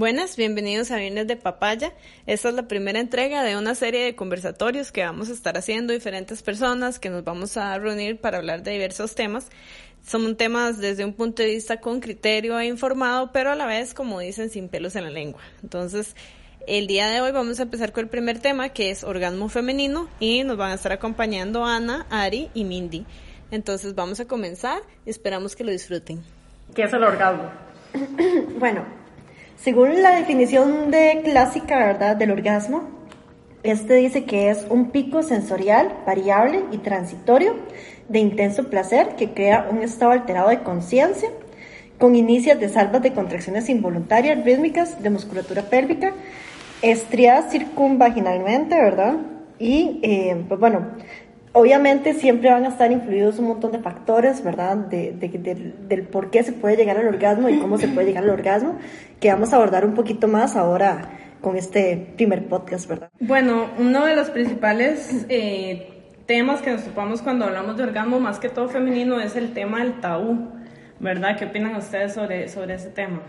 Buenas, bienvenidos a Viernes de Papaya. Esta es la primera entrega de una serie de conversatorios que vamos a estar haciendo diferentes personas, que nos vamos a reunir para hablar de diversos temas. Son temas desde un punto de vista con criterio e informado, pero a la vez, como dicen, sin pelos en la lengua. Entonces, el día de hoy vamos a empezar con el primer tema, que es orgasmo femenino, y nos van a estar acompañando Ana, Ari y Mindy. Entonces, vamos a comenzar. Esperamos que lo disfruten. ¿Qué es el orgasmo? bueno, según la definición de clásica, ¿verdad?, del orgasmo, este dice que es un pico sensorial, variable y transitorio de intenso placer que crea un estado alterado de conciencia con inicios de salvas de contracciones involuntarias rítmicas de musculatura pélvica, estriadas circunvaginalmente, ¿verdad? Y, eh, pues bueno, Obviamente siempre van a estar influidos un montón de factores, ¿verdad? De, del por qué se puede llegar al orgasmo y cómo se puede llegar al orgasmo, que vamos a abordar un poquito más ahora con este primer podcast, ¿verdad? Bueno, uno de los principales eh, temas que nos topamos cuando hablamos de orgasmo, más que todo femenino, es el tema del tabú, ¿verdad? ¿Qué opinan ustedes sobre, sobre ese tema?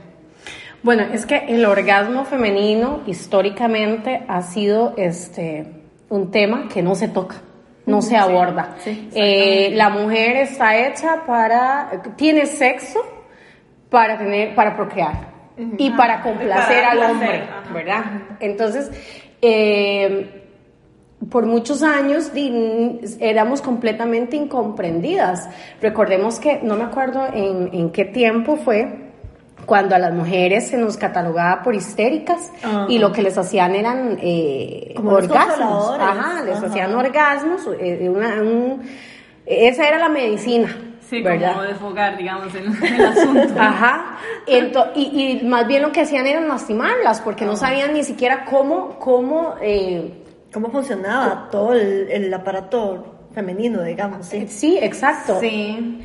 Bueno, es que el orgasmo femenino históricamente ha sido este, un tema que no se toca no se aborda. Eh, la mujer está hecha para, tiene sexo para tener, para procrear y para complacer al hombre, ¿verdad? Entonces, eh, por muchos años éramos completamente incomprendidas. Recordemos que, no me acuerdo en, en qué tiempo fue, cuando a las mujeres se nos catalogaba por histéricas y lo que les hacían eran eh, orgasmos. Ajá, les hacían orgasmos. Eh, una, esa era la medicina. Sí, ¿verdad? como desfogar, digamos, el, el asunto. Ajá. y, y, más bien lo que hacían era lastimarlas, porque no sabían ni siquiera cómo, cómo, eh, cómo funcionaba todo el, el aparato femenino, digamos. Sí, sí exacto. Sí.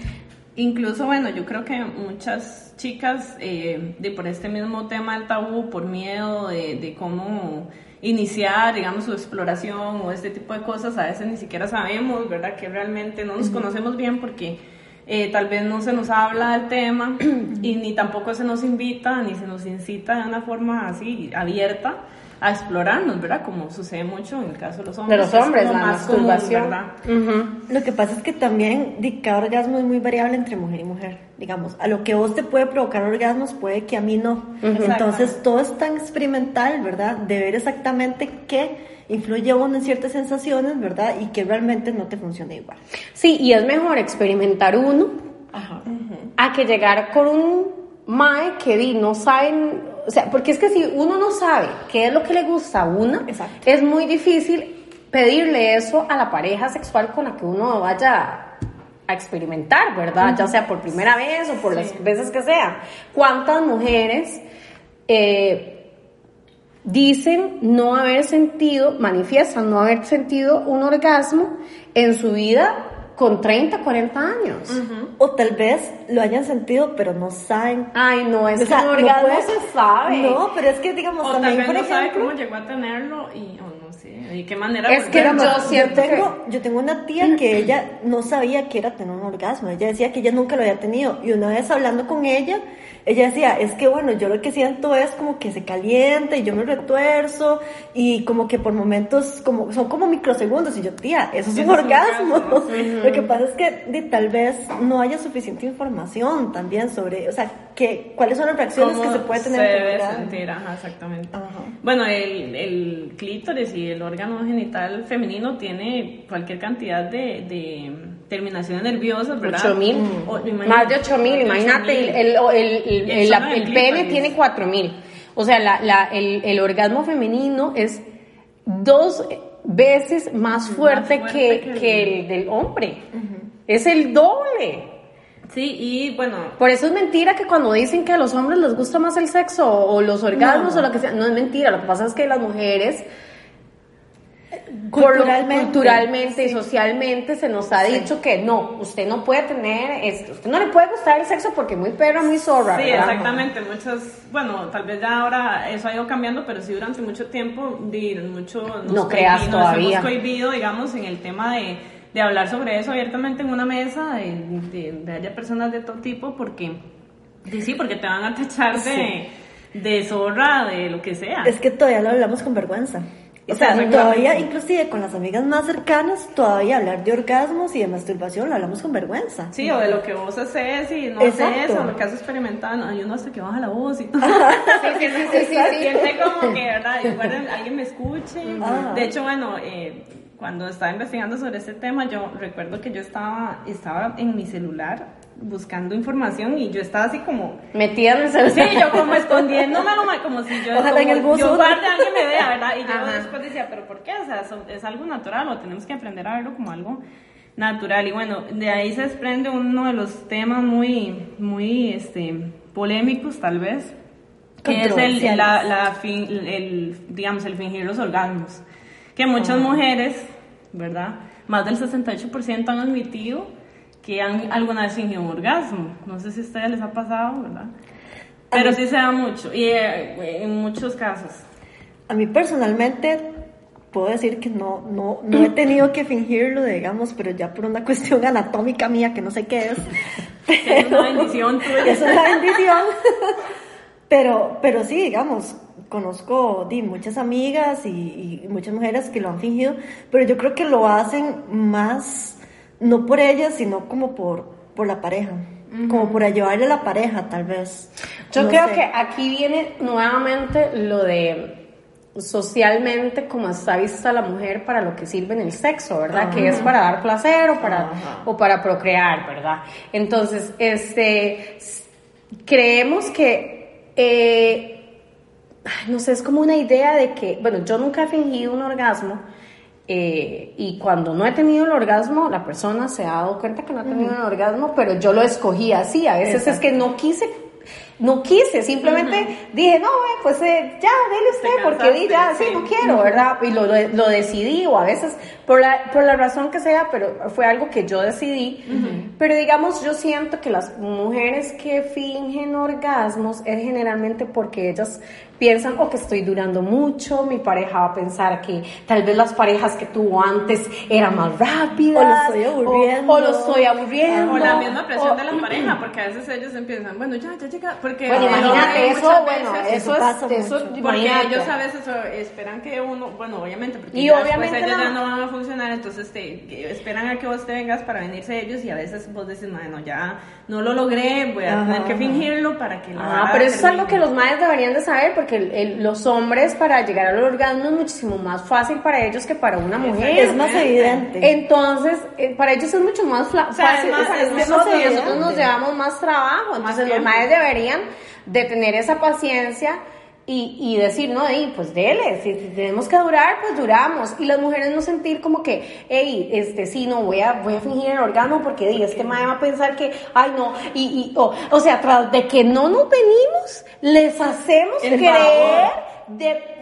Incluso, bueno, yo creo que muchas chicas, eh, de por este mismo tema del tabú, por miedo de, cómo iniciar, digamos, su exploración o este tipo de cosas, a veces ni siquiera sabemos, ¿verdad? Que realmente no nos conocemos bien porque eh, tal vez no se nos habla del tema y ni tampoco se nos invita ni se nos incita de una forma así abierta a explorarnos, ¿verdad? Como sucede mucho en el caso de los hombres. De los hombres, la masturbación. ¿verdad? Lo que pasa es que también cada orgasmo es muy variable entre mujer y mujer. Digamos, a lo que vos te puede provocar orgasmos puede que a mí no. Entonces todo es tan experimental, ¿verdad? De ver exactamente qué influye uno en ciertas sensaciones, ¿verdad? Y que realmente no te funciona igual. Sí, y es mejor experimentar uno a que llegar con un mae que di, no saben, o sea, porque es que si uno no sabe qué es lo que le gusta a una, es muy difícil pedirle eso a la pareja sexual con la que uno vaya a experimentar, ¿verdad? Ya sea por primera vez o por las veces que sea. ¿Cuántas mujeres eh, dicen no haber sentido, manifiestan no haber sentido un orgasmo en su vida con 30, 40 años. O tal vez lo hayan sentido, pero no saben. Ay, no, es que un orgasmo no se sabe. No, pero es que, digamos, o también, tal por vez ejemplo... no sabe cómo llegó a tenerlo y, o no sé, y qué manera... Es que yo siento yo tengo, yo tengo una tía que ella no sabía que era tener un orgasmo. Ella decía que ella nunca lo había tenido. Y una vez hablando con ella, ella decía, es que bueno, yo lo que siento es como que se calienta y yo me retuerzo y como que por momentos como son como microsegundos y yo, tía, eso es un orgasmo. lo que pasa es que tal vez no haya suficiente información también sobre, o sea, que, cuáles son las reacciones que se puede tener. Se debe sentir, ajá, exactamente. Bueno, el, el, clítoris y el órgano genital femenino tiene cualquier cantidad de, de terminaciones nerviosas, ¿verdad? 8000. Más de 8000, imagínate, el, el el, el, pene tiene 4000. O sea, la, la, el, el, orgasmo femenino es dos veces más fuerte, que, que, el, del hombre. Es el doble. Sí, y bueno. Por eso es mentira que cuando dicen que a los hombres les gusta más el sexo o los orgasmos o lo que sea, no es mentira. Lo que pasa es que las mujeres culturalmente, culturalmente y socialmente se nos ha dicho que no, usted no puede tener esto, usted no le puede gustar el sexo porque muy perro, muy zorra. Sí, exactamente, muchos, bueno, tal vez ya ahora eso ha ido cambiando, pero sí durante mucho tiempo, mucho, no creas todavía. hemos cohibido, digamos, en el tema de, de hablar sobre eso abiertamente en una mesa, de, de, haya personas de todo tipo, porque, sí, porque te van a tachar de, de zorra, de lo que sea. Es que todavía lo hablamos con vergüenza. O sea, todavía, inclusive con las amigas más cercanas, todavía hablar de orgasmos y de masturbación lo hablamos con vergüenza. Sí, o de lo que vos haces y no haces, o lo que has experimentado. No, yo no sé que baja la voz y todo. sí, sí, sí, sí, Siente como que, ¿verdad? Igual alguien me escuche. De hecho, bueno, eh, cuando estaba investigando sobre este tema, yo recuerdo que yo estaba, estaba en mi celular buscando información y yo estaba así como metida en el celular. Sí, yo como escondiéndome, como si yo, como, en el bus, yo guarde alguien me vea, ¿verdad? Y yo después decía, pero ¿por qué? O sea, es algo natural o tenemos que aprender a verlo como algo natural. Y bueno, de ahí se desprende uno de los temas muy, muy, este, polémicos tal vez, que es el, la, la fin, el, digamos, el fingir los orgasmos. Que muchas mujeres, ¿verdad? Más del 68% han admitido que han alguna vez fingido un orgasmo. No sé si a ustedes les ha pasado, ¿verdad? Pero sí se da mucho, y eh, en muchos casos. A mí personalmente puedo decir que no, no, no he tenido que fingirlo, digamos, pero ya por una cuestión anatómica mía que no sé qué es. es una bendición tuya. Es una bendición. pero, pero sí, digamos, conozco di, muchas amigas y, y, muchas mujeres que lo han fingido, pero yo creo que lo hacen más no por ella, sino como por, por la pareja. Como por ayudarle a la pareja, tal vez. Yo creo que aquí viene nuevamente lo de socialmente como está vista la mujer para lo que sirve en el sexo, ¿verdad? Que es para dar placer o para, o para procrear, ¿verdad? Entonces, este, creemos que, eh, no sé, es como una idea de que, bueno, yo nunca he fingido un orgasmo, eh, y cuando no he tenido el orgasmo, la persona se ha dado cuenta que no ha tenido el orgasmo, pero yo lo escogí así. A veces es que no quise no quise, simplemente dije, no, pues eh, ya, dele usted, porque di, ya, sí, no quiero, ¿verdad? Y lo, lo, decidí, o a veces, por la, por la razón que sea, pero fue algo que yo decidí. Pero digamos, yo siento que las mujeres que fingen orgasmos es generalmente porque ellas piensan, o que estoy durando mucho, mi pareja va a pensar que tal vez las parejas que tuvo antes eran más rápidas. O lo estoy aburriendo. O, lo estoy aburriendo. O la misma presión de la pareja, porque a veces ellos empiezan, bueno, ya, ya llega, porque... Bueno, imagínate eso, bueno, eso, es, eso, porque ellos a veces esperan que uno, bueno, obviamente, porque y obviamente ellos ya no van a funcionar, entonces te, esperan a que vos te vengas para venirse ellos y a veces vos decís, bueno, ya no lo logré, voy a tener que fingirlo para que... Ah, pero eso es algo que los madres deberían de saber, porque porque los hombres para llegar al orgasmo es muchísimo más fácil para ellos que para una mujer. Es más evidente. Entonces, eh, para ellos es mucho más fácil. nosotros, nos llevamos más trabajo. Entonces, los madres deberían de tener esa paciencia y, y, decir, no, hey, pues dele, si, tenemos que durar, pues duramos. Y las mujeres no sentir como que, hey, este, sí, no, voy a, voy a fingir el orgasmo porque di, este madre va a pensar que, ay, no, y, y o, o sea, tras de que no nos venimos, les hacemos creer de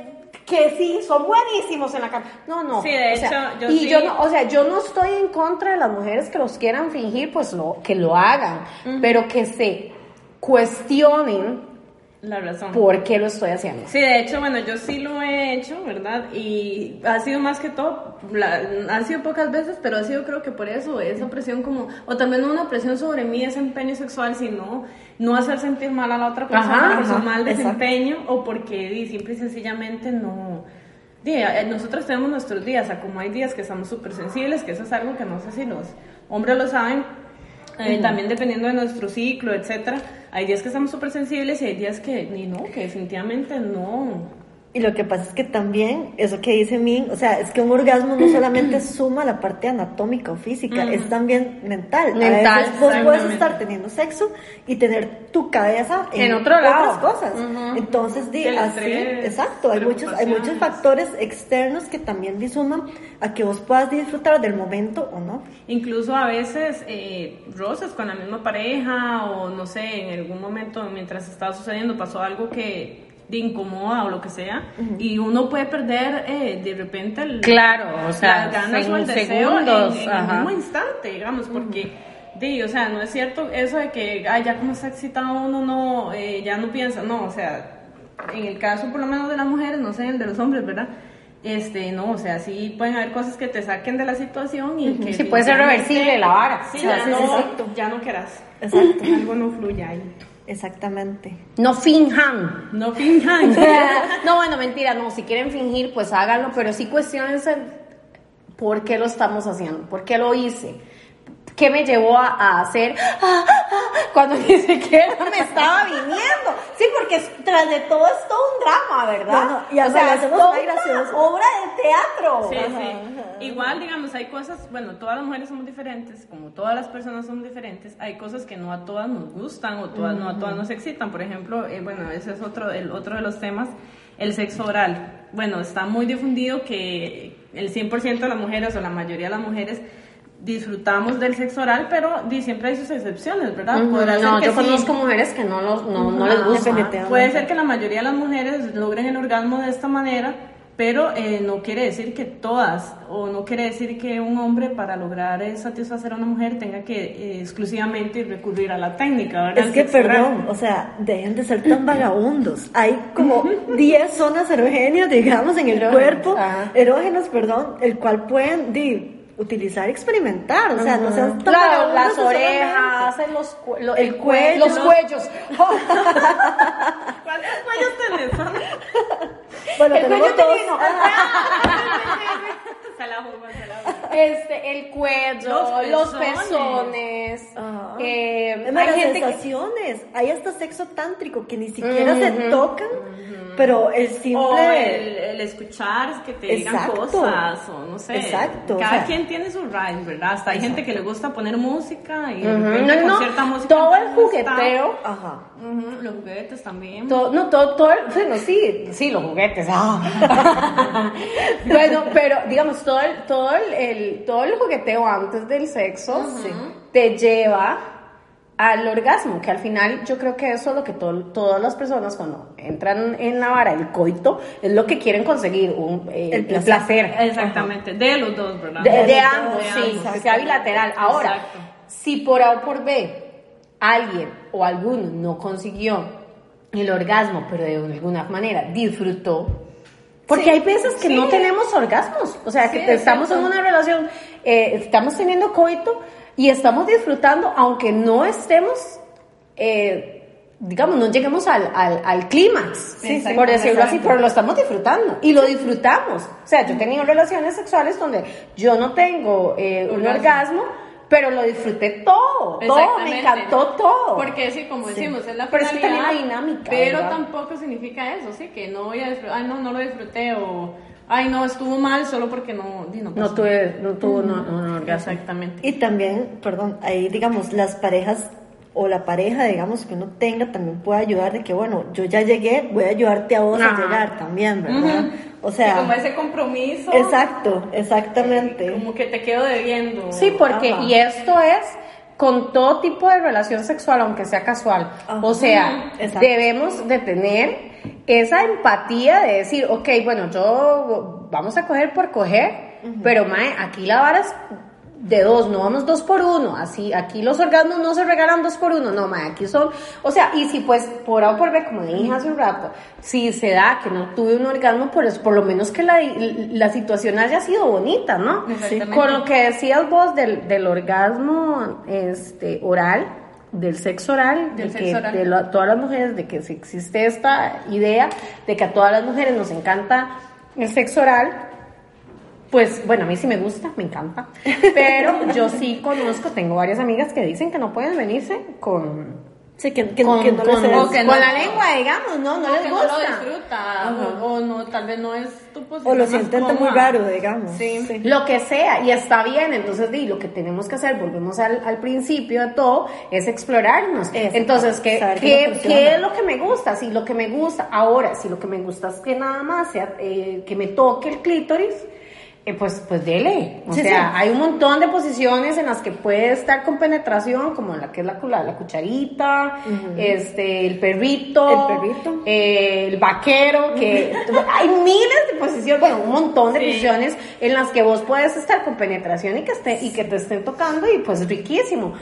que sí, son buenísimos en la cama. No, no. Sí, de hecho, yo y yo no, o sea, yo no estoy en contra de las mujeres que los quieran fingir, pues lo, que lo hagan, pero que se cuestionen la razón. ¿Por qué lo estoy haciendo? Sí, de hecho, bueno, yo sí lo he hecho, ¿verdad? Y ha sido más que todo, han sido pocas veces, pero ha sido creo que por eso, esa presión como, o también no una presión sobre mi desempeño sexual, sino no hacer sentir mal a la otra persona por su mal desempeño o porque simple y sencillamente no... Eh, nosotros tenemos nuestros días, o sea, como hay días que estamos súper sensibles, que eso es algo que no sé si los hombres lo saben, eh, también dependiendo de nuestro ciclo, etcétera. Hay días que estamos súper sensibles y hay días que ni no, que definitivamente no. Y lo que pasa es que también, eso que dice Min, o sea, es que un orgasmo no solamente suma la parte anatómica o física, es también mental. Mental. A veces vos puedes estar teniendo sexo y tener tu cabeza en, otro otras cosas. Entonces, di, así, exacto, hay muchos, hay muchos factores externos que también disuman a que vos puedas disfrutar del momento o no. Incluso a veces eh, roces con la misma pareja o no sé, en algún momento mientras estaba sucediendo pasó algo que de incomoda o lo que sea, y uno puede perder eh, de repente el, claro, o sea, las ganas o el deseo en, el mismo instante, digamos, porque, di, o sea, no es cierto eso de que, ay, ya como está excitado uno, no, eh, ya no piensa, no, o sea, en el caso por lo menos de las mujeres, no sé, el de los hombres, ¿verdad? Este, no, o sea, sí pueden haber cosas que te saquen de la situación y que... Sí, puede ser reversible la vara. Sí, ya, no, ya no querás. Exacto. Algo no fluye ahí. Exactamente. No finjan. No finjan. no, bueno, mentira, no. Si quieren fingir, pues háganlo, pero sí cuestionense por qué lo estamos haciendo, por qué lo hice. ¿Qué me llevó a, hacer ah, ah, cuando ni siquiera me estaba viniendo? Sí, porque tras de todo es todo un drama, ¿verdad? y o sea, hacemos muy gracioso. obra de teatro. Sí, sí. Igual, digamos, hay cosas, bueno, todas las mujeres somos diferentes, como todas las personas son diferentes, hay cosas que no a todas nos gustan o todas, no a todas nos excitan. Por ejemplo, eh, bueno, ese es otro, el otro de los temas, el sexo oral. Bueno, está muy difundido que el 100% de las mujeres o la mayoría de las mujeres disfrutamos del sexo oral, pero siempre hay sus excepciones, ¿verdad? no, yo conozco mujeres que no, no, les gusta. Puede ser que la mayoría de las mujeres logren el orgasmo de esta manera, pero eh, no quiere decir que todas, o no quiere decir que un hombre para lograr eh, satisfacer a una mujer tenga que eh, exclusivamente recurrir a la técnica, ¿verdad? Es que, perdón, o sea, dejen de ser tan vagabundos. Hay como 10 zonas erógenas, digamos, en el cuerpo, erógenos, perdón, el cual pueden... Di, utilizar, experimentar, o sea, no sean tan claro, las orejas, los, el, cuello, los cuellos. ¿Cuántos cuellos tenés? bueno, el tenemos dos. Este, el cuello, los pezones. Eh, hay gente sensaciones. Hay hasta sexo tántrico que ni siquiera se tocan, pero el simple. O el, escuchar que te digan cosas, o no sé. Exacto. Cada quien tiene su ride, ¿verdad? Hasta hay gente que le gusta poner música y con cierta música. Todo el jugueteo. Ajá. Los juguetes también. Todo, no, todo, todo el, bueno, sí, sí, los juguetes. Ah. bueno, pero digamos, todo el, todo el, todo el jugueteo antes del sexo te lleva al orgasmo, que al final yo creo que eso es lo que todas las personas cuando entran en la vara, el coito, es lo que quieren conseguir, un, eh, el, placer. Exactamente, de los dos, ¿verdad? De, ambos, sí, que sea bilateral. Ahora, si por A o por B alguien o alguno no consiguió el orgasmo, pero de alguna manera disfrutó, porque hay veces que no tenemos orgasmos, o sea, que estamos en una relación, eh, estamos teniendo coito y estamos disfrutando, aunque no estemos, eh, digamos, no lleguemos al, al, clímax, por decirlo así, pero lo estamos disfrutando y lo disfrutamos. O sea, yo he tenido relaciones sexuales donde yo no tengo eh, un orgasmo pero lo disfruté todo, todo, me encantó todo. Porque sí, como decimos, es la pero finalidad, dinámica. Pero tampoco significa eso, sí, que no voy a disfrutar, ay no, no lo disfruté o ay no, estuvo mal solo porque no, no, no tuve, no tuvo, no, no, Exactamente. Y también, perdón, ahí digamos, las parejas o la pareja, digamos, que uno tenga también puede ayudar de que, bueno, yo ya llegué, voy a ayudarte a vos a llegar también, ¿verdad? O sea... como ese compromiso. Exacto, exactamente. Como que te quedo debiendo. Sí, porque, y esto es con todo tipo de relación sexual, aunque sea casual. O sea, debemos de tener esa empatía de decir, ok, bueno, yo vamos a coger por coger, pero mae, aquí la vara es de dos, no vamos dos por uno, así, aquí los orgasmos no se regalan dos por uno, no, ma, aquí son, o sea, y si pues por A o por B, como dije hace un rato, si se da que no tuve un orgasmo, pues por lo menos que la, la situación haya sido bonita, ¿no? Con lo que decías vos del, del orgasmo este, oral, del sexo oral, de que de todas las mujeres, de que existe esta idea de que a todas las mujeres nos encanta el sexo oral, pues bueno, a mí sí me gusta, me encanta, pero yo sí conozco, tengo varias amigas que dicen que no pueden venirse con... Sí, que, que, con, no les con, la lengua, digamos, ¿no? No, les gusta. no lo disfruta, o, no, tal vez no es tu posición O lo sienten muy raro, digamos. Sí. Lo que sea, y está bien, entonces di, lo que tenemos que hacer, volvemos al, al principio de todo, es explorarnos. entonces, ¿qué, qué, ¿qué, es lo que me gusta? Si lo que me gusta, ahora, si lo que me gusta es que nada más sea, eh, que me toque el clítoris, eh, pues, pues dele. O sea, hay un montón de posiciones en las que puede estar con penetración, como la que es la, la, cucharita, este, el perrito, el perrito, eh, el vaquero, que hay miles de posiciones, bueno, un montón de posiciones en las que vos puedes estar con penetración y que esté, y que te estén tocando y pues riquísimo.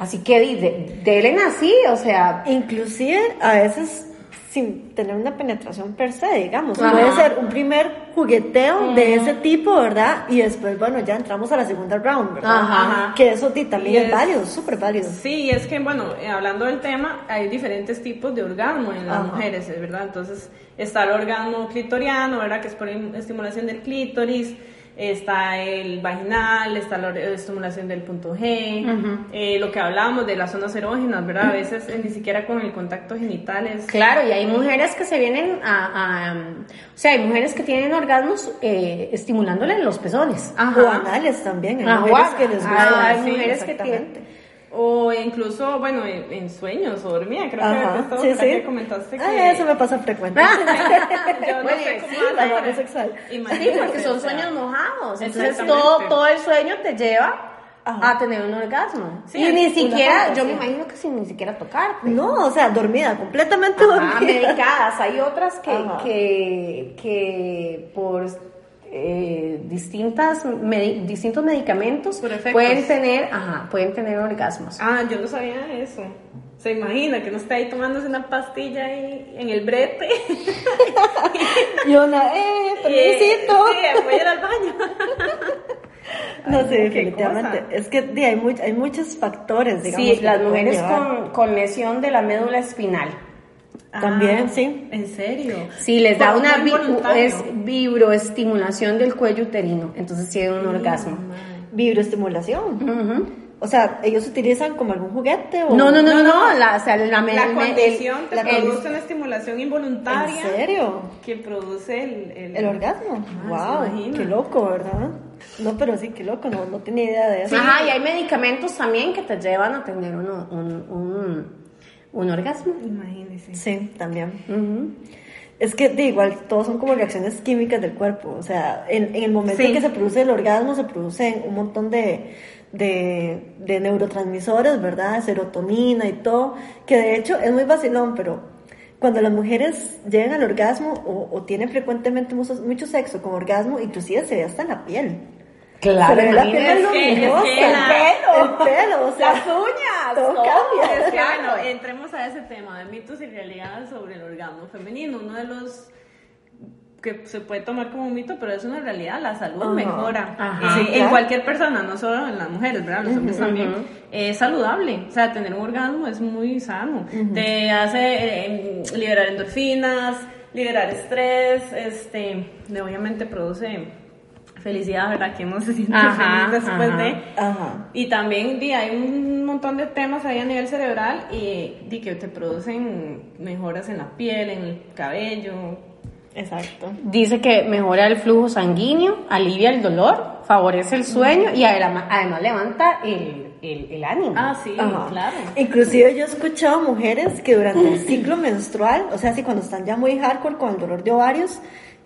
Así que de, delen así, o sea. Inclusive a veces sin tener una penetración per se, digamos. Puede ser un primer jugueteo de ese tipo, ¿verdad? Y después, bueno, ya entramos a la segunda round, ¿verdad? Ajá. Que eso también es, válido, súper válido. Sí, es que, bueno, eh, hablando del tema, hay diferentes tipos de orgasmo en las mujeres, ¿verdad? Entonces, está el orgasmo clitoriano, ¿verdad? Que es por estimulación del clítoris está el vaginal, está la estimulación del punto G, eh, lo que hablábamos de las zonas erógenas, ¿verdad? A veces eh, ni siquiera con el contacto genital es... Claro, y hay mujeres que se vienen a... o sea, hay mujeres que tienen orgasmos eh, estimulándole los pezones. O anales también, hay mujeres que les gusta. hay mujeres que tienen o incluso, bueno, en, sueños o dormía, creo que, sí, comentaste ah, que... eso me pasa frecuente. Yo no sé cómo sexual. Sí, porque son sueños mojados. Entonces todo, todo el sueño te lleva a tener un orgasmo. y ni siquiera, yo me imagino que sin ni siquiera tocar. No, o sea, dormida, completamente dormida. medicadas. Hay otras que, que, que por eh, distintas distintos medicamentos pueden tener, ajá, pueden tener orgasmos. Ah, yo no sabía eso. Se imagina que no está ahí tomándose una pastilla ahí en el brete. y una, eh, permisito. Sí, voy a ir al baño. No sé, definitivamente. Es que hay, hay muchos factores, digamos. Sí, las mujeres con, con lesión de la médula espinal también, ah, sí. ¿En serio? Sí, les da una es vibroestimulación del cuello uterino, entonces tienen un orgasmo. Vibroestimulación. O sea, ellos utilizan como algún juguete o No, no, no, no, la, o sea, la, la condición te produce una estimulación involuntaria. ¿En serio? Que produce el, el, orgasmo. wow, ah, qué loco, ¿verdad? No, pero sí, qué loco, no, no tenía idea de eso. Ajá, y hay medicamentos también que te llevan a tener uno, un un orgasmo. Imagínese. Sí, también. Es que de igual, todos son como reacciones químicas del cuerpo. O sea, en, en el momento en que se produce el orgasmo, se producen un montón de, de, de, neurotransmisores, ¿verdad? Serotonina y todo. Que de hecho es muy vacilón, pero cuando las mujeres llegan al orgasmo o, o tienen frecuentemente mucho, mucho, sexo con orgasmo, inclusive se ve hasta en la piel. Claro, la piel es que, el pelo, el pelo, o sea, las uñas, todo, cambia. Es que, bueno, entremos a ese tema de mitos y realidades sobre el orgasmo femenino. Uno de los que se puede tomar como un mito, pero es una realidad, la salud mejora en cualquier persona, no solo en las mujeres, ¿verdad? Los hombres también. Es saludable, o sea, tener un orgasmo es muy sano. Te hace eh, liberar endorfinas, liberar estrés, este, obviamente produce felicidad, ¿verdad? Que uno se siente feliz después de. Y también di, hay un montón de temas ahí a nivel cerebral y di, que te producen mejoras en la piel, en el cabello. Exacto. Dice que mejora el flujo sanguíneo, alivia el dolor, favorece el sueño y además, además levanta el, el, el, ánimo. Ah, sí, claro. Inclusive yo he escuchado mujeres que durante el ciclo menstrual, o sea, si cuando están ya muy hardcore con el dolor de ovarios,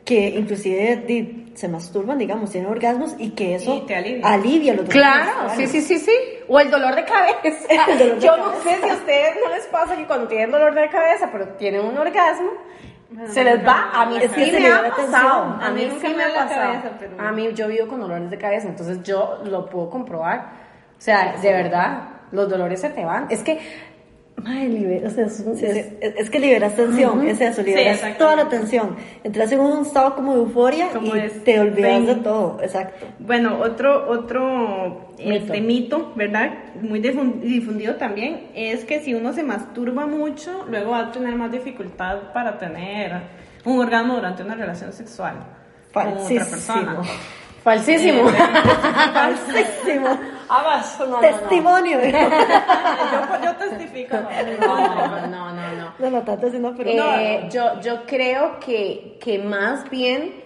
que inclusive se masturban, digamos, tienen orgasmos y que eso alivia. los dolores. Claro, sí, sí, sí, sí. O el dolor de cabeza. Yo no sé si a ustedes no les pasa que cuando tienen dolor de cabeza, pero tienen un orgasmo, se les va. A mí sí me ha pasado. A mí sí me ha pasado. A mí yo vivo con dolores de cabeza, entonces yo lo puedo comprobar. O sea, de verdad, los dolores se te van. Es que es, que liberas tensión, es eso, liberas toda la tensión. Entras en un estado como de euforia y te olvidas de todo, exacto. Bueno, otro, otro este mito, ¿verdad? Muy difundido también, es que si uno se masturba mucho, luego va a tener más dificultad para tener un orgasmo durante una relación sexual con otra persona. Falsísimo. Falsísimo. Ah, Testimonio. yo, testifico. No, no, no, no. No, no, tanto pero eh, yo, yo creo que, que más bien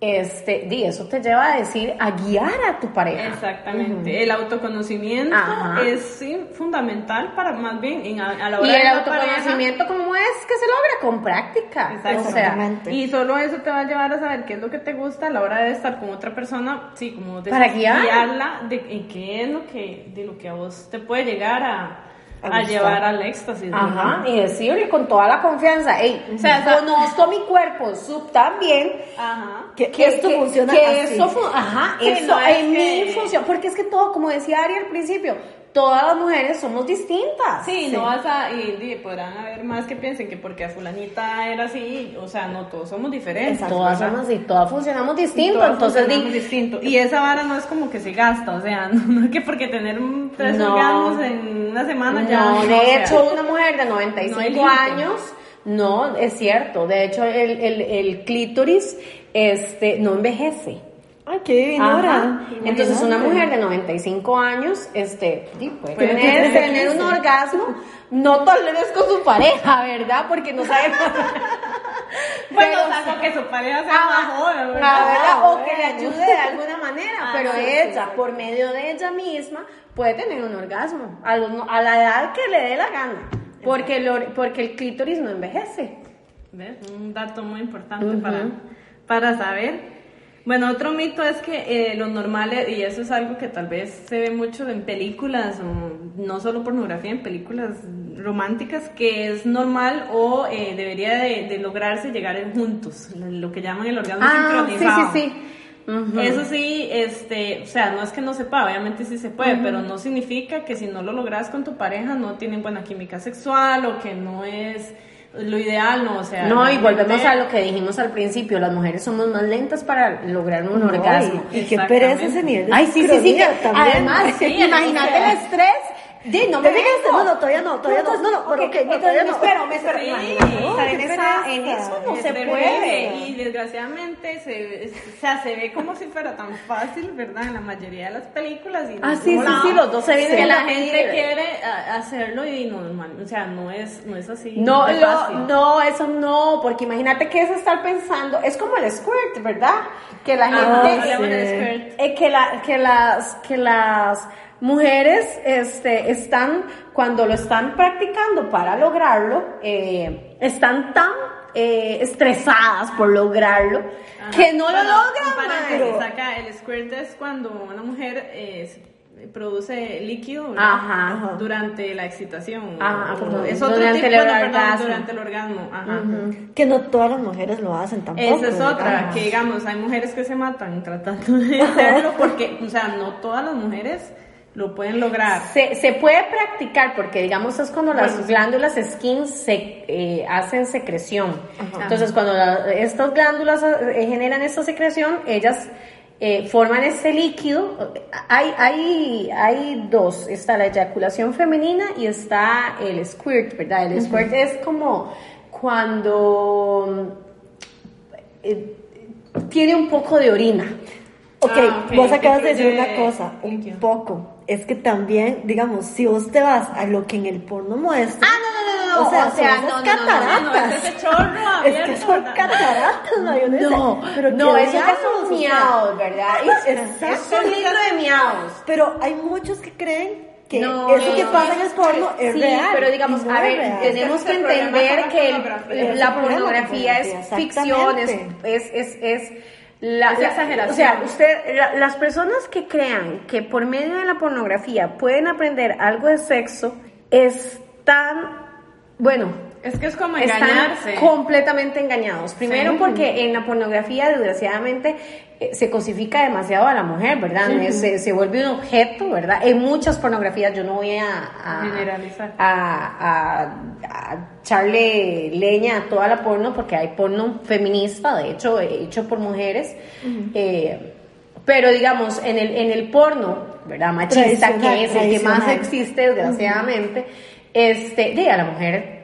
este, di, eso te lleva a decir, a guiar a tu pareja. Exactamente. El autoconocimiento es fundamental para más bien a, la hora Y el autoconocimiento, ¿cómo es que se logra? Con práctica. Exactamente. y solo eso te va a llevar a saber qué es lo que te gusta a la hora de estar con otra persona, sí, como de para guiarla de en qué es lo que, de lo que a vos te puede llegar a a, llevar al éxtasis. Ajá, y decirle con toda la confianza, hey, o sea, conozco mi cuerpo sub tan bien ajá. Que, esto funciona que así. Eso, ajá, eso en mi función, porque es que todo, como decía Ari al principio, todas las mujeres somos distintas. Sí, no vas a, y, podrán haber más que piensen que porque a fulanita era así, o sea, no, todos somos diferentes. todas somos así, todas funcionamos distinto, entonces distinto. Y esa vara no es como que se gasta, o sea, no, es que porque tener tres orgasmos en una semana ya... No, de hecho, una mujer de 95 años... No, es cierto. De hecho, el, el, el clítoris este, no envejece. Ay, qué ahora. Entonces, una mujer de 95 años, este, puede tener, tener un orgasmo, no vez con su pareja, ¿verdad? Porque no sabe. bueno, salvo que su pareja sea más joven, ¿verdad? O que le ayude de alguna manera, ah, pero ella, por medio de ella misma, puede tener un orgasmo a, a la edad que le dé la gana. Porque el, porque el clítoris no envejece. ¿Ves? Un dato muy importante para, para saber. Bueno, otro mito es que eh, lo normal, y eso es algo que tal vez se ve mucho en películas, o no solo pornografía, en películas románticas, que es normal o eh, debería de, lograrse llegar juntos, lo que llaman el orgasmo ah, sincronizado. Sí, sí, sí. Eso sí, este, o sea, no es que no se pueda, obviamente sí se puede, pero no significa que si no lo logras con tu pareja no tienen buena química sexual o que no es lo ideal, ¿no? O sea, no, y volvemos a lo que dijimos al principio, las mujeres somos más lentas para lograr un orgasmo. Y, y qué pereza ese nivel Ay, sí, sí, sí, además, imagínate el estrés Di, no me digas No, no, todavía no, todavía no. No, no, okay, okay, no, todavía no. Me espero, me espero. en, esa, en eso no se puede. Y desgraciadamente, se, o sea, se ve como si fuera tan fácil, ¿verdad? En la mayoría de las películas. Y ah, sí, sí, sí, los dos se vienen. Que la gente quiere hacerlo y no, o sea, no es, no es así. No, no, eso no, porque imagínate que es estar pensando, es como el squirt, ¿verdad? Que la gente... Eh, que, la, que las... Que las mujeres este, están, cuando lo están practicando para lograrlo, eh, están tan eh, estresadas por lograrlo que no lo logran. Pero... Saca, el squirt es cuando una mujer eh, produce líquido durante la excitación. es otro durante tipo, el orgasmo. durante el orgasmo. Que no todas las mujeres lo hacen tampoco. Esa es otra, que digamos, hay mujeres que se matan tratando de hacerlo porque, o sea, no todas las mujeres lo pueden lograr. Se, se puede practicar porque, digamos, es cuando las glándulas skin se eh, hacen secreción. Entonces, cuando estas glándulas eh, generan esta secreción, ellas eh, forman este líquido. Hay, hay, hay dos: está la eyaculación femenina y está el squirt, ¿verdad? El squirt es como cuando tiene un poco de orina. Ok, ah, vos acabas de decir una cosa, un poco es que también, digamos, si vos te vas a lo que en el porno muestra. Ah, no, no, no, no. O sea, o sea son no, cataratas. No, no, ese chorro abierto, es que son cataratas, mayonesa. No, pero no, eso es son miados, ¿verdad? Es, es un libro de miados. Pero hay muchos que creen que no, eso que pasa en el porno es sí, real. pero digamos, a ver, tenemos que entender que la pornografía es ficción, es, es, es la, exageración. O sea, usted, las personas que crean que por medio de la pornografía pueden aprender algo de sexo están, bueno, es que es como engañarse. Están completamente engañados. Primero porque en la pornografía, desgraciadamente, eh, se cosifica demasiado a la mujer, ¿verdad? se, se, vuelve un objeto, ¿verdad? En muchas pornografías, yo no voy a, generalizar. A, a, echarle leña a toda la porno, porque hay porno feminista, de hecho, hecho por mujeres. Eh, pero digamos, en el, en el porno, ¿verdad? Machista, que es el que más existe, desgraciadamente, este, de a la mujer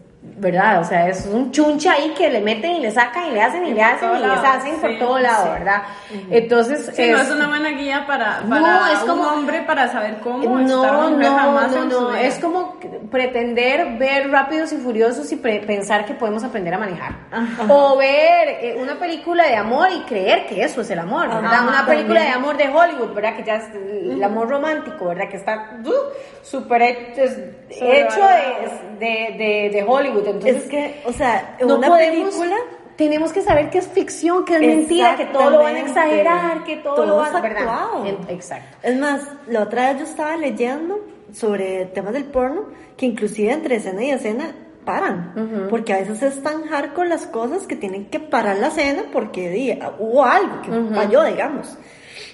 ¿verdad? O sea, es un chunche ahí que le meten y le sacan y le hacen y, le hacen y les hacen por todo lado, ¿verdad? Entonces, sí, es, no es una buena guía para, para es un hombre para saber cómo no, estar no, jamás no, no, es como pretender ver Rápidos y Furiosos y pensar que podemos aprender a manejar. O ver eh, una película de amor y creer que eso es el amor, ¿verdad? una película de amor de Hollywood, ¿verdad? Que ya es el amor romántico, ¿verdad? Que está uh, súper hecho, hecho de, de, de Hollywood es que, o sea, una película tenemos que saber que es ficción, que es mentira, que todo lo van a exagerar, que todo, lo van a actuado. Exacto. Es más, la otra vez yo estaba leyendo sobre temas del porno, que inclusive entre escena y escena paran, porque a veces es tan hardcore las cosas que tienen que parar la escena porque hubo algo que falló, digamos.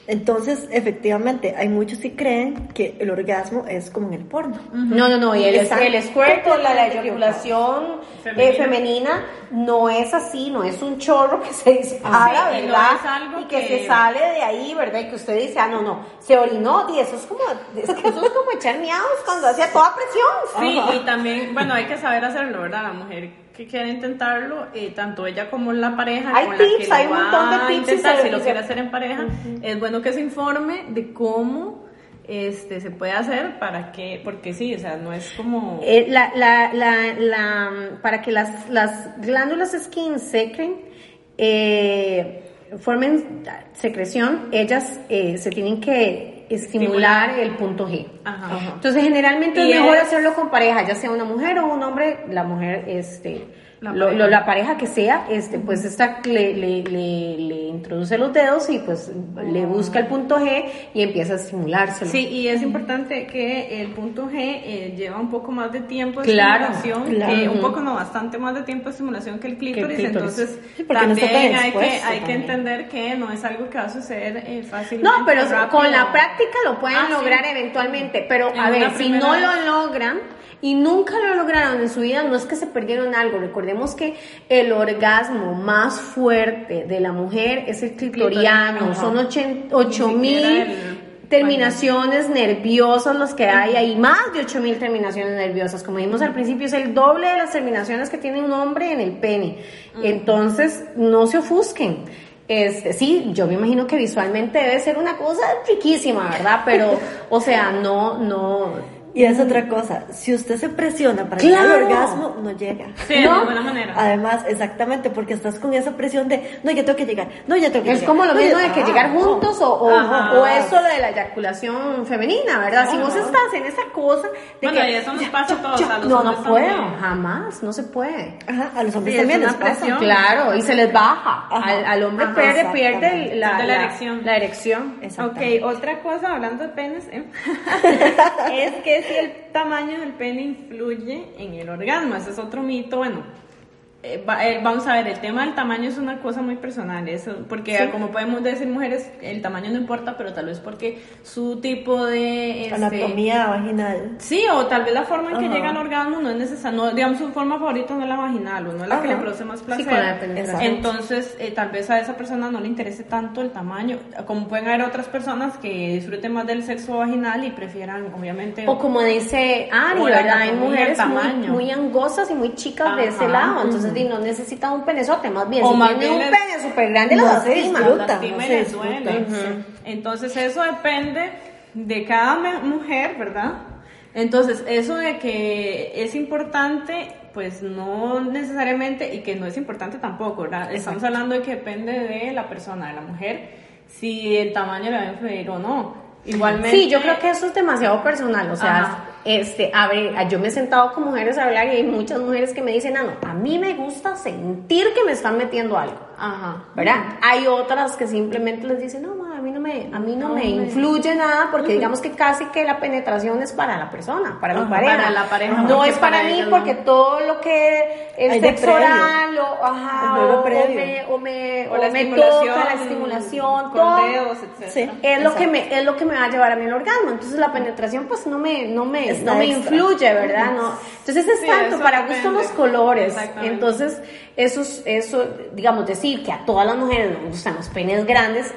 Entonces, efectivamente, hay muchos que creen que el orgasmo es como en el porno. No, no, no, y el, el squirt o la, eyaculación eh, femenina. no es así, no es un chorro que se dispara, ¿verdad? Y, que, se sale de ahí, ¿verdad? Y que usted dice, ah, no, no, se orinó, y eso es como, es que eso es como echar miados cuando hacía toda presión. Sí, y también, bueno, hay que saber hacerlo, ¿verdad? La mujer que quiere intentarlo, eh, tanto ella como la pareja, hay tips, hay un montón de tips intentar, si lo quiere hacer en pareja, es bueno que se informe de cómo este se puede hacer para que, porque sí, o sea, no es como... Eh, la, la, la, para que las, las glándulas skin secren, eh, formen secreción, ellas se tienen que estimular el punto G. Entonces, generalmente es mejor hacerlo con pareja, ya sea una mujer o un hombre, la mujer, este, la, la pareja que sea, este, pues esta le, le, le, introduce los dedos y pues le busca el punto G y empieza a estimulárselo. Sí, y es importante que el punto G eh, lleva un poco más de tiempo de estimulación, eh, un poco no, bastante más de tiempo de estimulación que el clítoris, entonces también hay, que, hay que entender que no es algo que va a suceder eh, fácilmente. No, pero con la práctica lo pueden ah, lograr eventualmente, pero a ver, si no lo logran, y nunca lo lograron en su vida, no es que se perdieron algo. Recordemos que el orgasmo más fuerte de la mujer es el clitoriano, son 8 mil terminaciones nerviosas los que hay, hay más de 8 mil terminaciones nerviosas. Como vimos al principio, es el doble de las terminaciones que tiene un hombre en el pene. Entonces, no se ofusquen. Este, sí, yo me imagino que visualmente debe ser una cosa riquísima, ¿verdad? Pero, o sea, no, no, y es otra cosa, si usted se presiona para llegar al orgasmo, no llega. Sí, de buena manera. Además, exactamente, porque estás con esa presión de, no, ya tengo que llegar, no, ya tengo que es llegar. Es como lo mismo de que llegar juntos o, o, eso de la eyaculación femenina, ¿verdad? Si vos estás en esa cosa de bueno, que... y eso nos pasa a todos, a los No, no puedo, jamás, no se puede. Ajá, a los hombres también les pasa. Claro, y se les baja. Al, al, hombre pierde, pierde la, la, erección. La erección. Ok, otra cosa, hablando de penes, ¿eh? es que el tamaño del pene influye en el orgasmo. Ese es otro mito. Bueno, eh, eh, vamos a ver, el tema del tamaño es una cosa muy personal, eso, porque como podemos decir mujeres, el tamaño no importa, pero tal vez porque su tipo de... Este, Anatomía vaginal. Sí, o tal vez la forma en que llega al orgasmo no es necesaria, no, digamos su forma favorita no es la vaginal, o no es la que le produce más placer. Entonces, eh, tal vez a esa persona no le interese tanto el tamaño, como pueden haber otras personas que disfruten más del sexo vaginal y prefieran, obviamente... O como dice Ari, ¿verdad? Hay mujeres muy, muy, angostas y muy chicas de ese lado, entonces no necesita un penezote, más bien. O si más tiene un pene súper grande, lo disfruta. Entonces eso depende de cada mujer, ¿verdad? Entonces eso de que es importante, pues no necesariamente, y que no es importante tampoco, ¿verdad? Estamos hablando de que depende de la persona, de la mujer, si el tamaño le va a influir o no. Igualmente. Sí, yo creo que eso es demasiado personal, o sea, este, a ver, yo me he sentado con mujeres a hablar y hay muchas mujeres que me dicen, ah, no, a mí me gusta sentir que me están metiendo algo. Ajá. ¿Verdad? Hay otras que simplemente les dicen, no, a mí no me, a mí no, me influye nada porque digamos que casi que la penetración es para la persona, para la pareja. Para la pareja. No es para, mí porque todo lo que es sexo oral o, ajá, o, me, o me, o, me toca, la estimulación, todo, sí, es lo que me, es lo que me va a llevar a mí el orgasmo. Entonces la penetración pues no me, no me, no me influye, ¿verdad? No. Entonces es tanto para gusto los colores. Entonces eso, eso, digamos, decir que a todas las mujeres nos gustan los penes grandes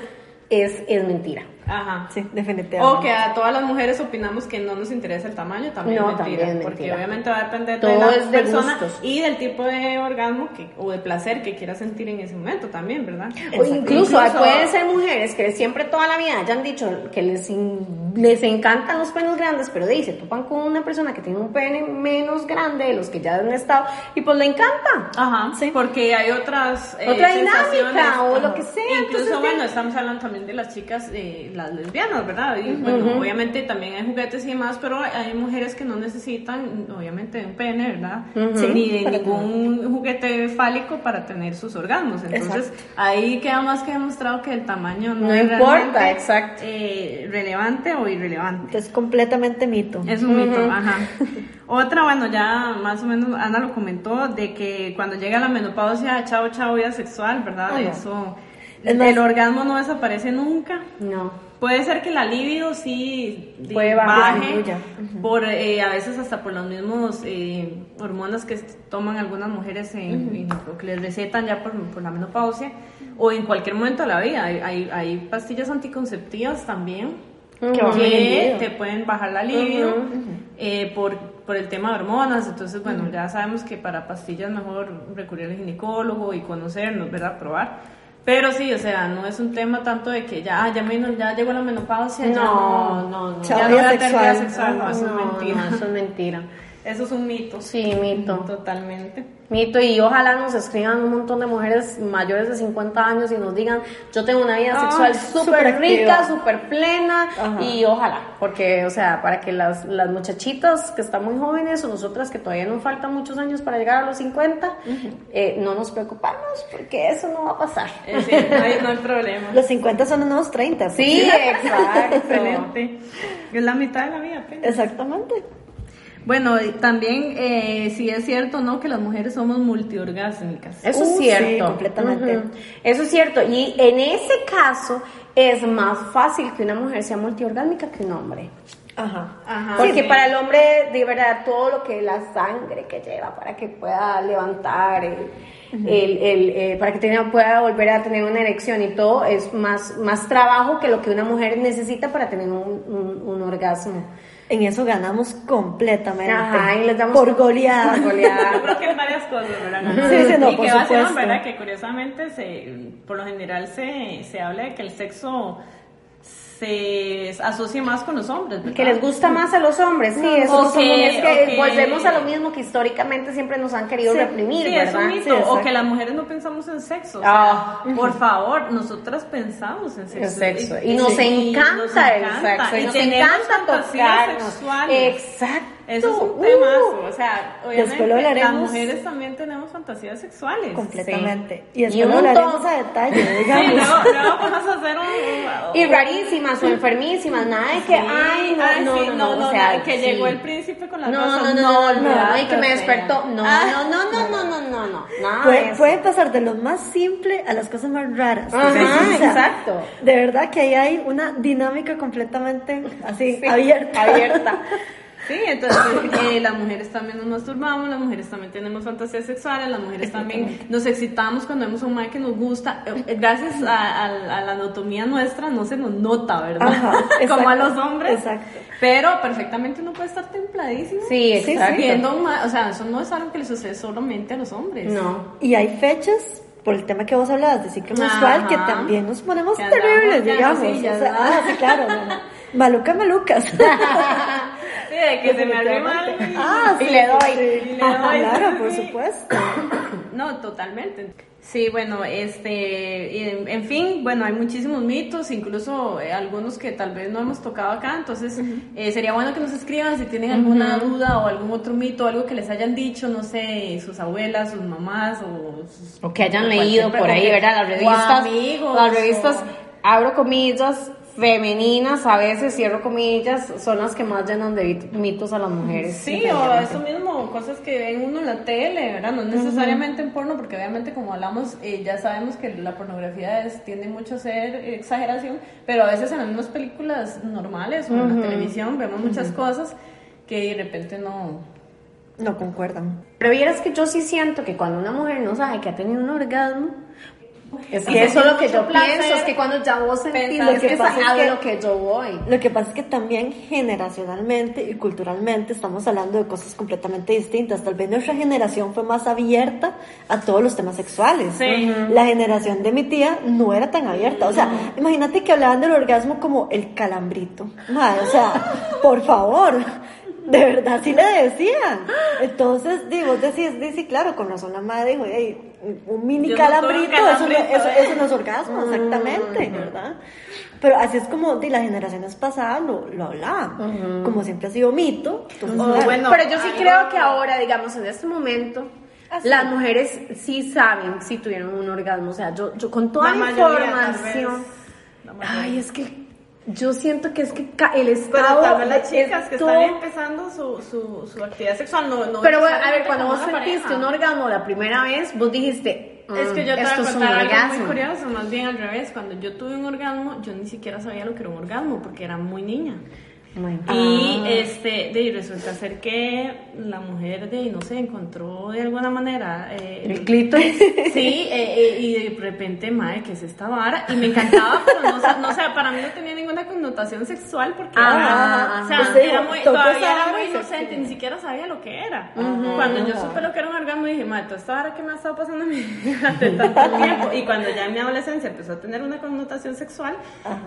es, es mentira. Ajá. Sí, definitivamente. O que a todas las mujeres opinamos que no nos interesa el tamaño, también No, es mentira. también es porque mentira. obviamente va a depender Todo de la es de persona gustos. y del tipo de orgasmo que, o de placer que quiera sentir en ese momento también, ¿verdad? O Exacto. incluso, pueden ser mujeres que siempre toda la vida hayan dicho que les, in- les encantan los penes grandes, pero se topan con una persona que tiene un pene menos grande de los que ya han estado y pues le encanta. Ajá, sí. Porque hay otras eh, Otra dinámica o lo que sea, Incluso, entonces, bueno, estamos hablando también de las chicas, eh, las lesbianas, ¿verdad? Y, bueno, obviamente también hay juguetes y demás, pero hay- mujeres que no necesitan, obviamente, de un pene, ¿verdad? Sí, Ni de ningún juguete fálico para tener sus orgasmos. Entonces, ahí queda más que demostrado que el tamaño no, No es importa, exacto. eh, relevante o irrelevante. Es completamente mito. Es un mito, ajá. Otra, bueno, ya más o menos Ana lo comentó, de que cuando llega la menopausia, chao, chao, vida sexual, ¿verdad? Eso, Es más- el orgasmo no desaparece nunca. No. Puede ser que la libido sí Puede baje, disminuya. por, eh, a veces hasta por los mismos eh, hormonas que toman algunas mujeres en, en- o que les recetan ya por, por la menopausia, o en cualquier momento de la vida. Hay, hay, hay pastillas anticonceptivas también Que bajan el que te pueden bajar la libido eh, por, por el tema de hormonas. Entonces, bueno, ya sabemos que para pastillas mejor recurrir al ginecólogo y conocernos, ¿verdad? Probar. Pero sí, o sea, no es un tema tanto de que ya, ah, ya, me- ya llegó la menopausia, ya No, no, no, no. ya no sexual. sexual. No, No, eso es No, mentira. no, eso es mentira. Eso es un mito. Sí, mito. Totalmente. Mito, y ojalá nos escriban un montón de mujeres mayores de 50 años y nos digan, yo tengo una vida Ah, sexual súper súper rica, súper plena, Ajá. y ojalá, porque, o sea, para que las, las muchachitas que están muy jóvenes o nosotras que todavía nos faltan muchos años para llegar a los 50, eh, no nos preocupamos, porque eso no va a pasar. Eh, sí, no, hay, no hay problema. Los 50 son los nuevos 30. pues. Sí, exacto. Excelente. Es la mitad de la vida apenas. Exactamente. Bueno, también eh, sí es cierto, ¿no? Que las mujeres somos multiorgásmicas. Eso Uh, es sí, cierto. completamente. Eso es cierto. Y en ese caso es más fácil que una mujer sea multiorgásmica que un hombre. Ajá. Ajá. Porque Sí. para el hombre, de verdad, todo lo que la sangre que lleva para que pueda levantar, el, el- el, eh, para que tenga- pueda volver a tener una erección y todo, es más, más trabajo que lo que una mujer necesita para tener un, un- un orgasmo. En eso ganamos completamente. Ajá, y les damos por goleada. por goleada. Yo creo que en varias cosas, ¿verdad? Sí, sí, no, y por que va a ser. ¿verdad? Que curiosamente, se, por lo general, se, se habla de que el sexo se asocia más con los hombres, ¿verdad? Que les gusta más a los hombres, sí, No, eso o no somos- que- es que volvemos a lo mismo que históricamente siempre nos han querido Sí, reprimir, Sí, es ¿verdad? un mito. Sí, o que las mujeres no pensamos en sexo. o Ah. Por favor, nosotras pensamos en sexo. El sexo. Y nos encanta nos el sexo. Y nos tenemos encanta tocarnos. sexuales. Exacto. Eso es un Uh. temazo. O sea, obviamente las mujeres también tenemos fantasías sexuales. Completamente. Sí. Y después Y un lo hablaremos a detalle, Sí, digamos. luego, luego vamos a hacer un... Y rarísimas o enfermísimas, nada de que, Sí, ay, no, ay, no, sí, no, no, o sea, que sí. llegó el príncipe con la No, rosa. no, no, no, no, no, y que me despertó. No, Ah. no, no, no, no, no, no, no, nada Puede, puede pasar de lo más simple a las cosas más raras. Ajá, O sea, exacto. De verdad que ahí hay una dinámica completamente así, abierta. Abierta. Sí, entonces eh, las mujeres también nos masturbamos, las mujeres también tenemos fantasías sexuales, las mujeres también nos excitamos cuando vemos a un mae que nos gusta. Eh, Gracias a, a- a la anatomía nuestra no se nos nota, ¿verdad? Ajá, Como a los hombres. exacto. Pero perfectamente uno puede estar templadísimo. Sí, exacto. Viendo un mae, o sea, eso no es algo que le sucede solamente a los hombres. No. Y hay fechas, por el tema que vos hablabas de ciclo menstrual, que también nos ponemos terribles, digamos. sí, o sea, ah, sí, claro. no, no. Maluca, malucas. Sí, de que se me arrima y- Ah, Y sí, le doy. sí. Y le doy, Claro, por supuesto. No, totalmente. Sí, bueno, este, y en, en fin, bueno, hay muchísimos mitos, incluso eh, algunos que tal vez no hemos tocado acá, entonces eh, sería bueno que nos escriban si tienen alguna duda o algún otro mito, algo que les hayan dicho, no sé, sus abuelas, sus mamás o sus- O que hayan o leído por o ahí, ¿verdad? Las o revistas, amigos, las revistas, o- abro comillas, femeninas, a veces cierro comillas, son las que más llenan de mit- mitos a las mujeres. Sí, o eso mismo, cosas que ven uno en la tele, ¿verdad? No necesariamente en porno, porque obviamente como hablamos, eh, ya sabemos que la pornografía es, tiende mucho a ser exageración, pero a veces en las mismas películas normales o en la televisión vemos muchas cosas que de repente no... No concuerdan. Pero vieras que yo sí siento que cuando una mujer no sabe que ha tenido un orgasmo, Es que eso es lo que yo pienso, es que cuando ya vos sentís lo que es pasa es que- lo que yo voy. Lo que pasa es que también generacionalmente y culturalmente estamos hablando de cosas completamente distintas. Tal vez nuestra generación fue más abierta a todos los temas sexuales. Sí. La generación de mi tía no era tan abierta. O sea, imagínate que hablaban del orgasmo como el calambrito. Madre, o sea, por favor. De verdad, sí le decían. Entonces, digo, decís, dice, claro, con razón la madre dijo, "Ey, un- mini no calambrito, eso, no, calambrito, eso, ¿eh? eso no es orgasmo, exactamente, ¿verdad? Pero así es como de las generaciones pasadas lo, lo hablaban. Como siempre ha sido mito. entonces, O claro. bueno, Pero yo sí creo que ahora, digamos, en este momento, las mujeres sí saben si tuvieron un orgasmo. O sea, yo, yo con toda La la, información. Ay, es que yo siento que es que el Pero estado. vez las es chicas que todo- están empezando su, su, su actividad sexual no, no Pero bueno, a ver, cuando vos sentiste pareja. un orgasmo la primera vez, vos dijiste. Es que yo "Mm, te voy a es contar algo muy orgasmo". curioso, más bien al revés. Cuando yo tuve un orgasmo, yo ni siquiera sabía lo que era un orgasmo porque era muy niña. Y Ah. este, de, y resulta ser que la mujer de, no sé, encontró de alguna manera eh, El clítoris. Sí, eh, eh, y de repente, madre, que es esta vara? Y me encantaba, pero no, no, sé, para mí no tenía ninguna connotación sexual porque Ah, era, o sea, pues era muy, todavía era muy inocente, ni siquiera sabía lo que era. Cuando yo supe lo que era un orgasmo, dije, madre, toda esta vara que me ha estado pasando a mí durante tanto tiempo. Y cuando ya en mi adolescencia empezó a tener una connotación sexual,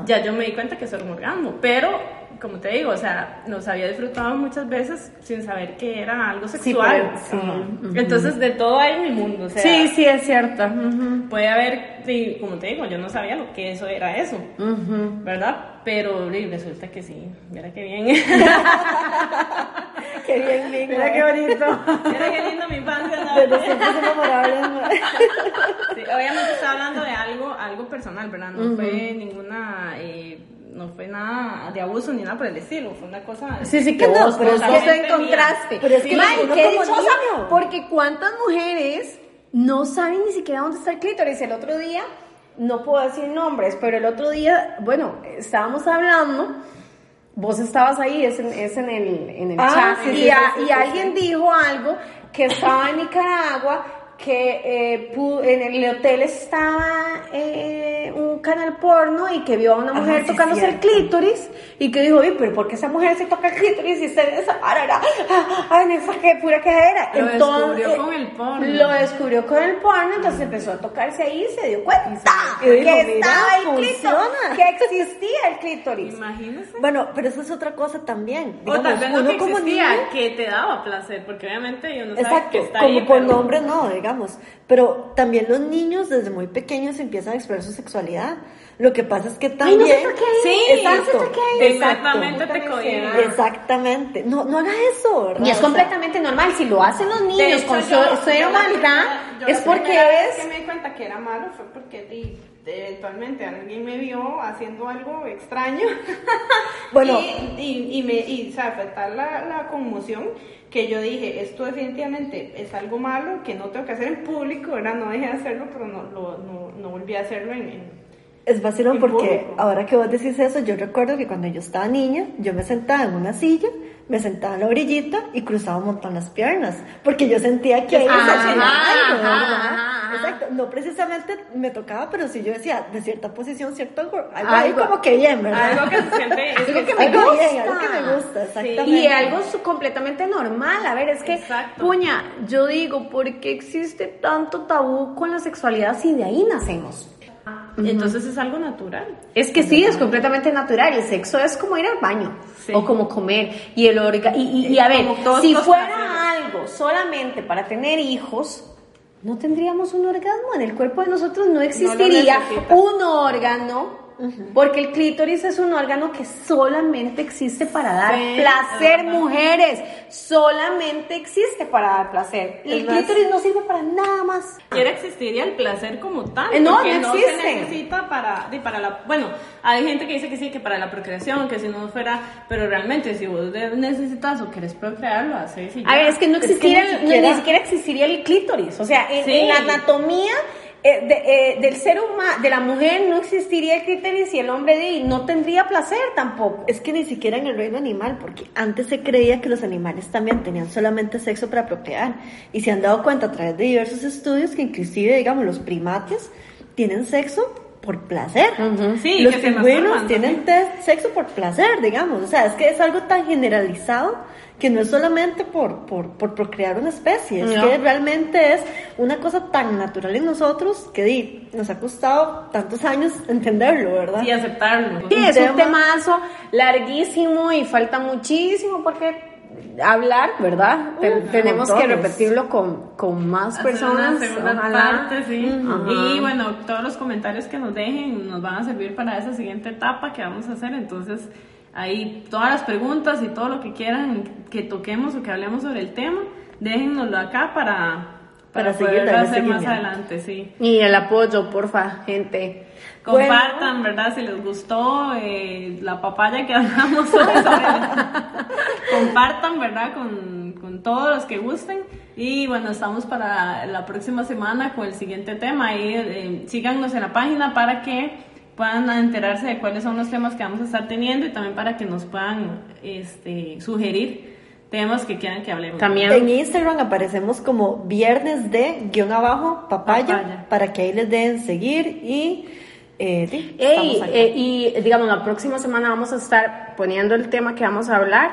ya yo me di cuenta que eso era un orgasmo. Pero, como te digo, o sea, nos había disfrutado muchas veces sin saber que era algo sexual. pero-. Entonces, de todo hay en mi mundo. O sea, Sí, sí, es cierto. Puede haber, sí, como te digo, yo no sabía lo que eso era eso, ¿verdad? Pero resulta que sí, mira qué bien. Qué bien, bien. mira qué bonito. mira qué lindo mi infancia. ¿no? De los tiempos inamorables, madre. Sí, obviamente está hablando de algo, algo personal, ¿verdad? No fue ninguna, eh, no fue nada de abuso ni nada por el estilo, fue una cosa... Sí, sí, que No, vos, pero vos es que- encontraste. Pero es que May, uno qué como dichosa, niño. porque cuántas mujeres no saben ni siquiera dónde está el clítoris. El otro día, no puedo decir nombres, pero el otro día, bueno, estábamos hablando, vos estabas ahí, es en, es en el, en el Ah, chat, sí, y, sí, a- sí, y sí, alguien dijo algo que estaba en Nicaragua, que eh, en el hotel estaba eh, un canal porno y que vio a una Ah, mujer tocándose el clítoris y que dijo, oye, pero ¿por qué esa mujer se toca el clítoris y está en esa parara? Ay, en esa que pura quejera. Lo descubrió con el porno. Lo descubrió con el porno, entonces empezó a tocarse ahí y se dio cuenta Y dijo, que "Mira, estaba el funciona". clítoris, que existía el clítoris. Imagínese. Bueno, pero eso es otra cosa también. O tal Digamos, vez no que como existía, niño- que te daba placer, porque obviamente yo no sabía que está como ahí, por pero- nombre no, digamos. Pero también los niños desde muy pequeños empiezan a explorar su sexualidad. Lo que pasa es que Ay, también... no se Sí, no se exacto. Exactamente Exacto. Exactamente. No, no haga eso, ¿verdad? Y es completamente normal, si lo hacen los niños hecho, con yo- cero yo cero maldad, es la porque primera vez es... que me di cuenta que era malo fue porque di- eventualmente alguien me vio haciendo algo extraño. Bueno. y, y, y me, y, o sea, fue tal la, la conmoción que yo dije, esto definitivamente es algo malo que no tengo que hacer en público, ¿verdad? No dejé de hacerlo, pero no, lo- no, no volví a hacerlo en... en- Es vacilón En porque público. ahora que vos decís eso, yo recuerdo que cuando yo estaba niña, yo me sentaba en una silla, me sentaba en la orillita y cruzaba un montón las piernas, porque yo sentía que ahí Ajá, sentía algo. Exacto, no precisamente me tocaba, pero sí yo decía, de cierta posición, cierto algo, algo, ahí como que bien, ¿verdad? Algo que se siente... es Algo que me Algo gusta. bien, algo que me gusta, exactamente. Y algo completamente normal. A ver, es que, Exacto. puña, yo digo, ¿por qué existe tanto tabú con la sexualidad si de ahí nacemos? Entonces es algo natural. Es que sí, es completamente natural. El sexo es como ir al baño Sí. o como comer. Y el orga y, y- y a ver, Como todos si fuera algo solamente para tener hijos, no tendríamos un orgasmo. En el cuerpo de nosotros no existiría un órgano. Porque el clítoris es un órgano que solamente existe para dar Sí, placer, mujeres. Solamente existe para dar placer. El clítoris no sirve para nada más. Siquiera existiría el placer como tal. Eh, no, porque no se existe. necesita para, para la. Bueno, hay gente que dice que sí, que para la procreación, que si no fuera. Pero realmente, si vos necesitas o querés procrear, lo haces. y A ver, es que no Es que existiera, ni no- siquiera- ni siquiera existiría el clítoris. O sea, en, Sí. en la anatomía eh, de- eh, del ser humano, de la mujer, no existiría el clítoris y el hombre de, no tendría placer tampoco. Es que ni siquiera en el reino animal, porque antes se creía que los animales también tenían solamente sexo para procrear. Y se han dado cuenta a través de diversos estudios que inclusive, digamos, los primates tienen sexo por placer. sí, los pingüinos tienen sexo por placer, digamos. O sea, es que es algo tan generalizado que no es solamente por, por, por procrear una especie, es que realmente es una cosa tan natural en nosotros que di, nos ha costado tantos años entenderlo, ¿verdad? Y aceptarlo. Sí, es un temazo larguísimo y falta muchísimo porque hablar, ¿verdad? tenemos que repetirlo con, con más personas. parte, sí. Y bueno, todos los comentarios que nos dejen nos van a servir para esa siguiente etapa que vamos a hacer. Entonces, ahí todas las preguntas y todo lo que quieran que toquemos o que hablemos sobre el tema, déjennoslo acá para, para, seguir hacer más adelante, sí. Y el apoyo, porfa, gente. Compartan, ¿verdad? Si les gustó eh, la papaya que hablamos hoy. Compartan, ¿verdad? Con, con, todos los que gusten. Y bueno, estamos para la próxima semana con el siguiente tema. Ahí eh, síganos en la página para que puedan enterarse de cuáles son los temas que vamos a estar teniendo y también para que nos puedan este, sugerir temas que quieran que hablemos. También. En Instagram aparecemos como viernes de guion abajo papaya, para que ahí les den seguir y eh, eh, y digamos, la próxima semana vamos a estar poniendo el tema que vamos a hablar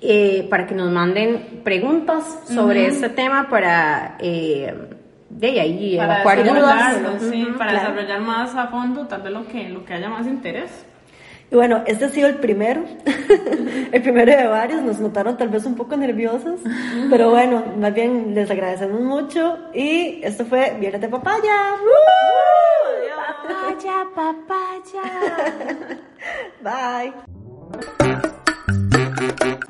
eh, para que nos manden preguntas sobre este tema para de ahí para evacuar sí, para desarrollar más a fondo tal vez lo que, lo que haya más interés. Y bueno, este ha sido el primero, el primero de varios, nos notaron tal vez un poco nerviosos, pero bueno, más bien les agradecemos mucho y esto fue Viernes de Papaya. Papaya, papaya. Bye.